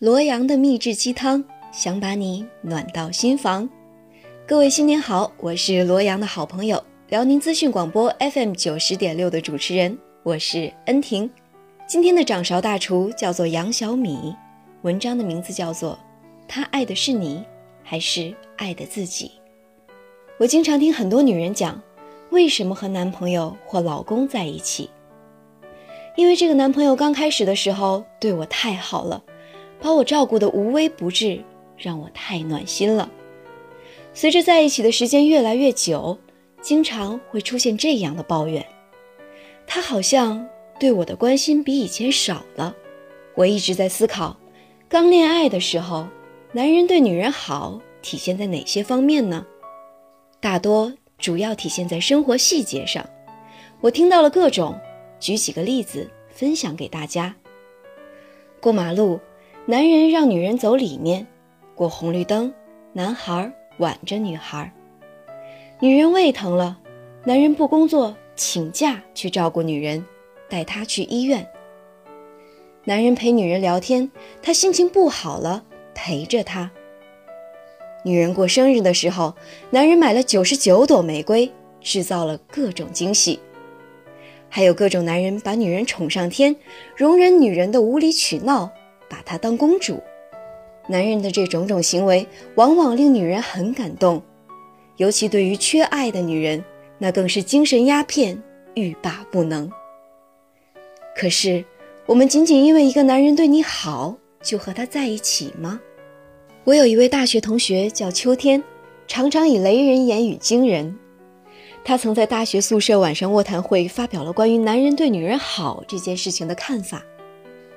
罗阳的秘制鸡汤，想把你暖到心房。各位新年好，我是罗阳的好朋友，辽宁资讯广播 FM 九十点六的主持人，我是恩婷。今天的掌勺大厨叫做杨小米，文章的名字叫做《他爱的是你，还是爱的自己》。我经常听很多女人讲，为什么和男朋友或老公在一起？因为这个男朋友刚开始的时候对我太好了，把我照顾得无微不至，让我太暖心了。随着在一起的时间越来越久，经常会出现这样的抱怨：他好像对我的关心比以前少了。我一直在思考，刚恋爱的时候，男人对女人好体现在哪些方面呢？大多主要体现在生活细节上。我听到了各种。举几个例子分享给大家。过马路，男人让女人走里面；过红绿灯，男孩挽着女孩。女人胃疼了，男人不工作请假去照顾女人，带她去医院。男人陪女人聊天，她心情不好了陪着她。女人过生日的时候，男人买了九十九朵玫瑰，制造了各种惊喜。还有各种男人把女人宠上天，容忍女人的无理取闹，把她当公主。男人的这种种行为，往往令女人很感动，尤其对于缺爱的女人，那更是精神鸦片，欲罢不能。可是，我们仅仅因为一个男人对你好，就和他在一起吗？我有一位大学同学叫秋天，常常以雷人言语惊人。他曾在大学宿舍晚上卧谈会发表了关于男人对女人好这件事情的看法。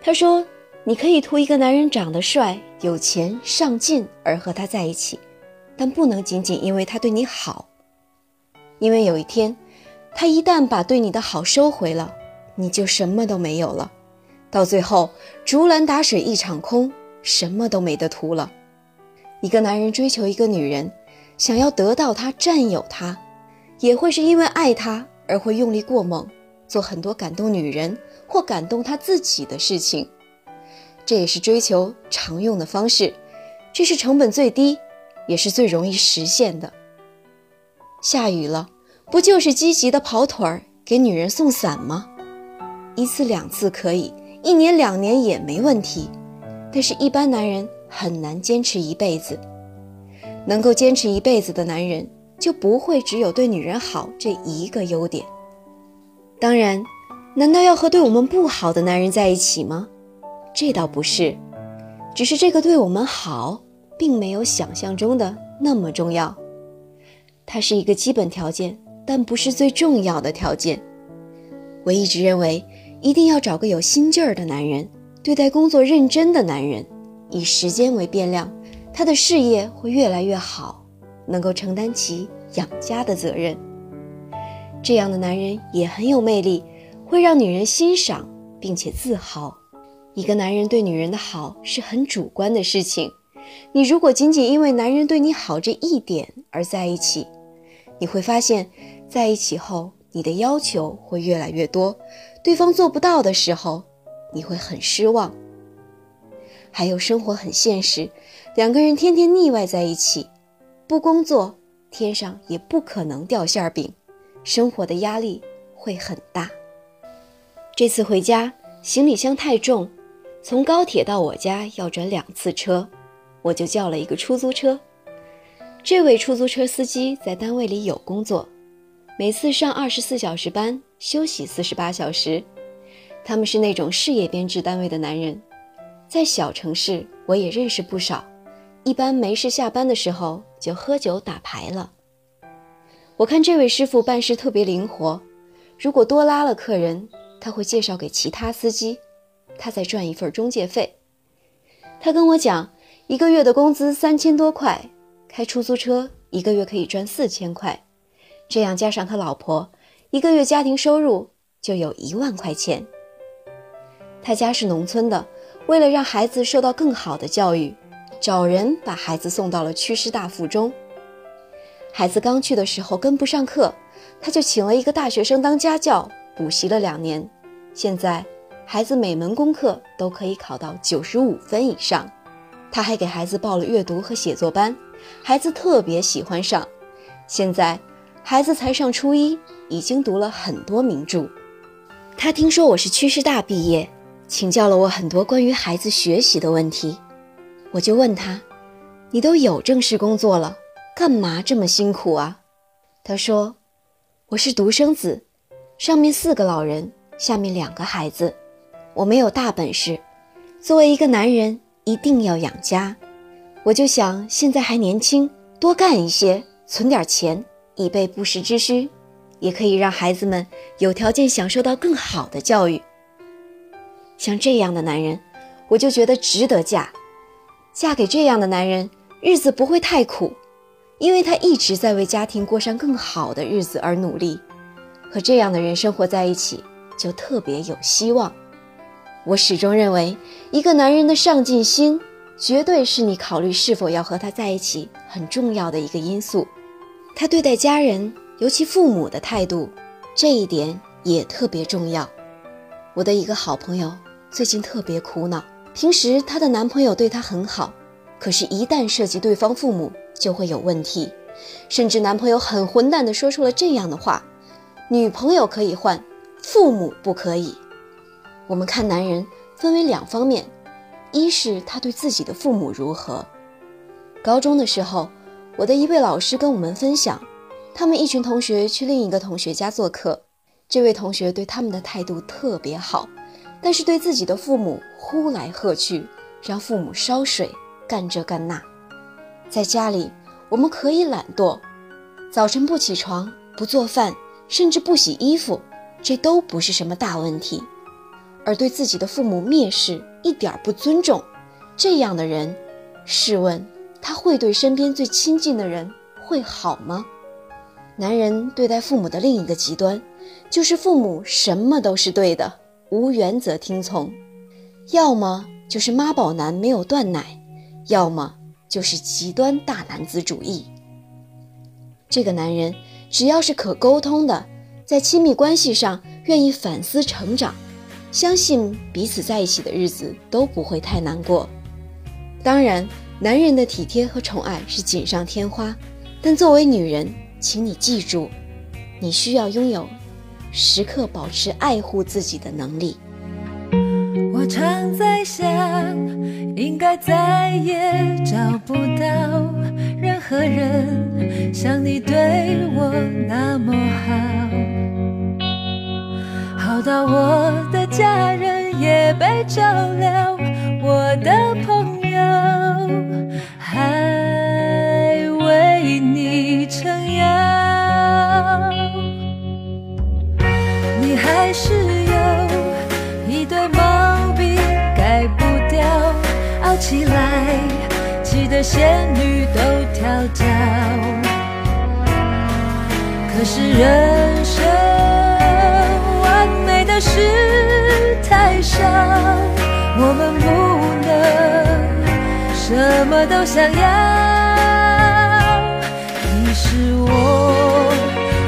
他说：“你可以图一个男人长得帅、有钱、上进而和他在一起，但不能仅仅因为他对你好。因为有一天，他一旦把对你的好收回了，你就什么都没有了。到最后，竹篮打水一场空，什么都没得图了。一个男人追求一个女人，想要得到她、占有她。”也会是因为爱她而会用力过猛，做很多感动女人或感动他自己的事情，这也是追求常用的方式，这是成本最低，也是最容易实现的。下雨了，不就是积极的跑腿儿给女人送伞吗？一次两次可以，一年两年也没问题，但是一般男人很难坚持一辈子。能够坚持一辈子的男人。就不会只有对女人好这一个优点。当然，难道要和对我们不好的男人在一起吗？这倒不是，只是这个对我们好，并没有想象中的那么重要。它是一个基本条件，但不是最重要的条件。我一直认为，一定要找个有心劲儿的男人，对待工作认真的男人，以时间为变量，他的事业会越来越好。能够承担起养家的责任，这样的男人也很有魅力，会让女人欣赏并且自豪。一个男人对女人的好是很主观的事情，你如果仅仅因为男人对你好这一点而在一起，你会发现，在一起后你的要求会越来越多，对方做不到的时候，你会很失望。还有生活很现实，两个人天天腻歪在一起。不工作，天上也不可能掉馅饼，生活的压力会很大。这次回家行李箱太重，从高铁到我家要转两次车，我就叫了一个出租车。这位出租车司机在单位里有工作，每次上二十四小时班，休息四十八小时。他们是那种事业编制单位的男人，在小城市我也认识不少。一般没事下班的时候就喝酒打牌了。我看这位师傅办事特别灵活，如果多拉了客人，他会介绍给其他司机，他再赚一份中介费。他跟我讲，一个月的工资三千多块，开出租车一个月可以赚四千块，这样加上他老婆，一个月家庭收入就有一万块钱。他家是农村的，为了让孩子受到更好的教育。找人把孩子送到了区师大附中。孩子刚去的时候跟不上课，他就请了一个大学生当家教，补习了两年。现在孩子每门功课都可以考到九十五分以上。他还给孩子报了阅读和写作班，孩子特别喜欢上。现在孩子才上初一，已经读了很多名著。他听说我是区师大毕业，请教了我很多关于孩子学习的问题。我就问他：“你都有正式工作了，干嘛这么辛苦啊？”他说：“我是独生子，上面四个老人，下面两个孩子，我没有大本事。作为一个男人。”一定要养家，我就想现在还年轻，多干一些，存点钱，以备不时之需，也可以让孩子们有条件享受到更好的教育。像这样的男人，我就觉得值得嫁。嫁给这样的男人，日子不会太苦，因为他一直在为家庭过上更好的日子而努力。和这样的人生活在一起，就特别有希望。我始终认为，一个男人的上进心，绝对是你考虑是否要和他在一起很重要的一个因素。他对待家人，尤其父母的态度，这一点也特别重要。我的一个好朋友最近特别苦恼，平时她的男朋友对她很好，可是，一旦涉及对方父母，就会有问题。甚至男朋友很混蛋地说出了这样的话：“女朋友可以换，父母不可以。”我们看男人分为两方面，一是他对自己的父母如何。高中的时候，我的一位老师跟我们分享，他们一群同学去另一个同学家做客，这位同学对他们的态度特别好，但是对自己的父母呼来喝去，让父母烧水干这干那。在家里，我们可以懒惰，早晨不起床、不做饭，甚至不洗衣服，这都不是什么大问题。而对自己的父母蔑视，一点不尊重，这样的人，试问他会对身边最亲近的人会好吗？男人对待父母的另一个极端，就是父母什么都是对的，无原则听从，要么就是妈宝男没有断奶，要么就是极端大男子主义。这个男人只要是可沟通的，在亲密关系上愿意反思成长。相信彼此在一起的日子都不会太难过。当然，男人的体贴和宠爱是锦上添花，但作为女人，请你记住，你需要拥有时刻保持爱护自己的能力。我常在想，应该再也找不到任何人像你对我那么好，到我的。家人也被照料，我的朋友还为你撑腰。你还是有一堆毛病改不掉，傲起来气得仙女都跳脚。可是人生的事。太少，我们不能什么都想要。你是我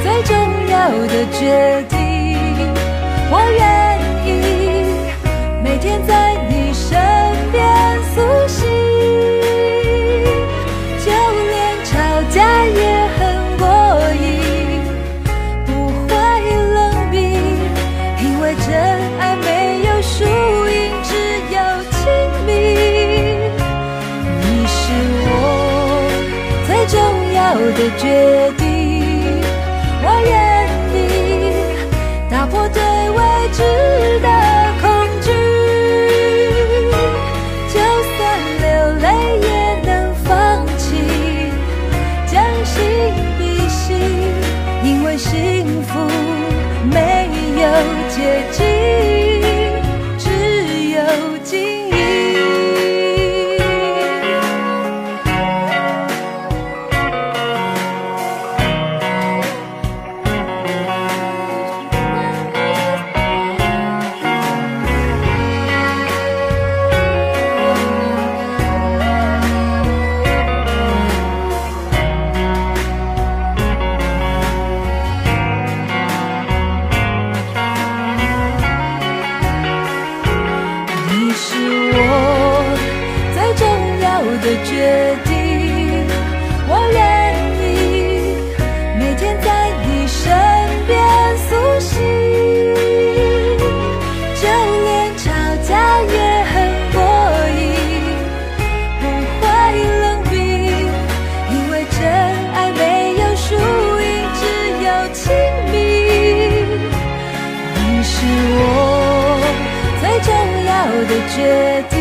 最重要的决定，的决定，我愿意打破对未知的决定，